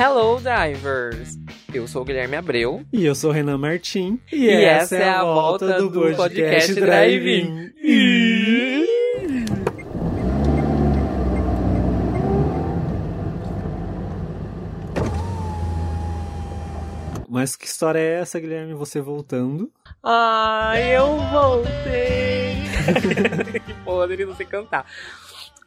Hello, divers! Eu sou o Guilherme Abreu. E eu sou o Renan Martim. E, e essa, é a volta do, do podcast, podcast Drive-In. Mas que história é essa, Guilherme? Você voltando? Ai, eu voltei! que podre, não sei cantar.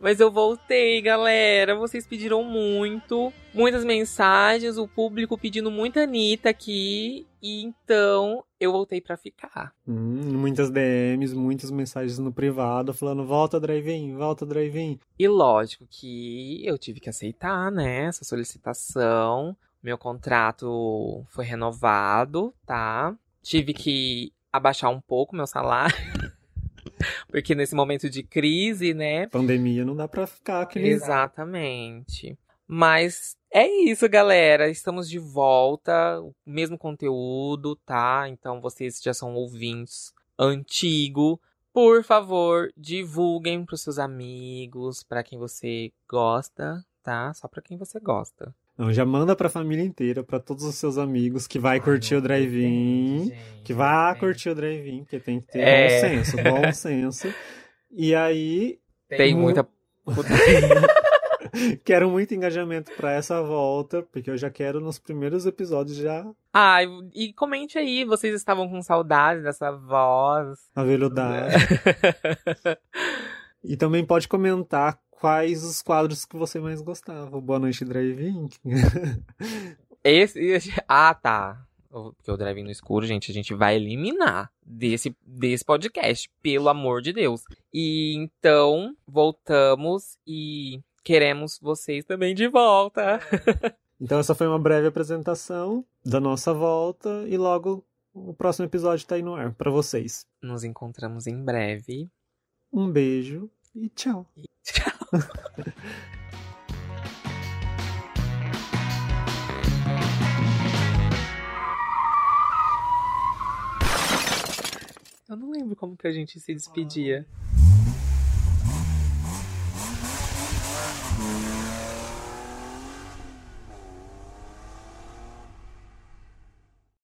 Mas eu voltei, galera. Vocês pediram muito, muitas mensagens, o público pedindo muita Anitta aqui. E então eu voltei para ficar. Hum, muitas DMs, muitas mensagens no privado falando: volta drive-in, volta drive-in. E lógico que eu tive que aceitar, né, essa solicitação. Meu contrato foi renovado, tá? Tive que abaixar um pouco meu salário. Porque nesse momento de crise, né? Pandemia não dá pra ficar aqui. Exatamente. Mas é isso, galera. Estamos de volta. O mesmo conteúdo, tá? Então vocês já são ouvintes antigo. Por favor, divulguem para seus amigos, para quem você gosta, tá? Só para quem você gosta. Não, já manda pra família inteira, para todos os seus amigos que vai Ai, curtir o drive-in, que vai curtir o drive-in, porque tem que ter é... bom senso, bom senso. E aí tem muita quero muito engajamento para essa volta, porque eu já quero nos primeiros episódios já. Ah, e comente aí, vocês estavam com saudade dessa voz. Aveludada. e também pode comentar quais os quadros que você mais gostava. Boa Noite Drive-In. esse, esse, ah, tá. Porque o Drive-In no escuro, gente, a gente vai eliminar desse, desse podcast, pelo amor de Deus. E então, voltamos e queremos vocês também de volta. então, essa foi uma breve apresentação da nossa volta e logo o próximo episódio tá aí no ar para vocês. Nos encontramos em breve. Um beijo e tchau. E tchau. Eu não lembro como que a gente se despedia.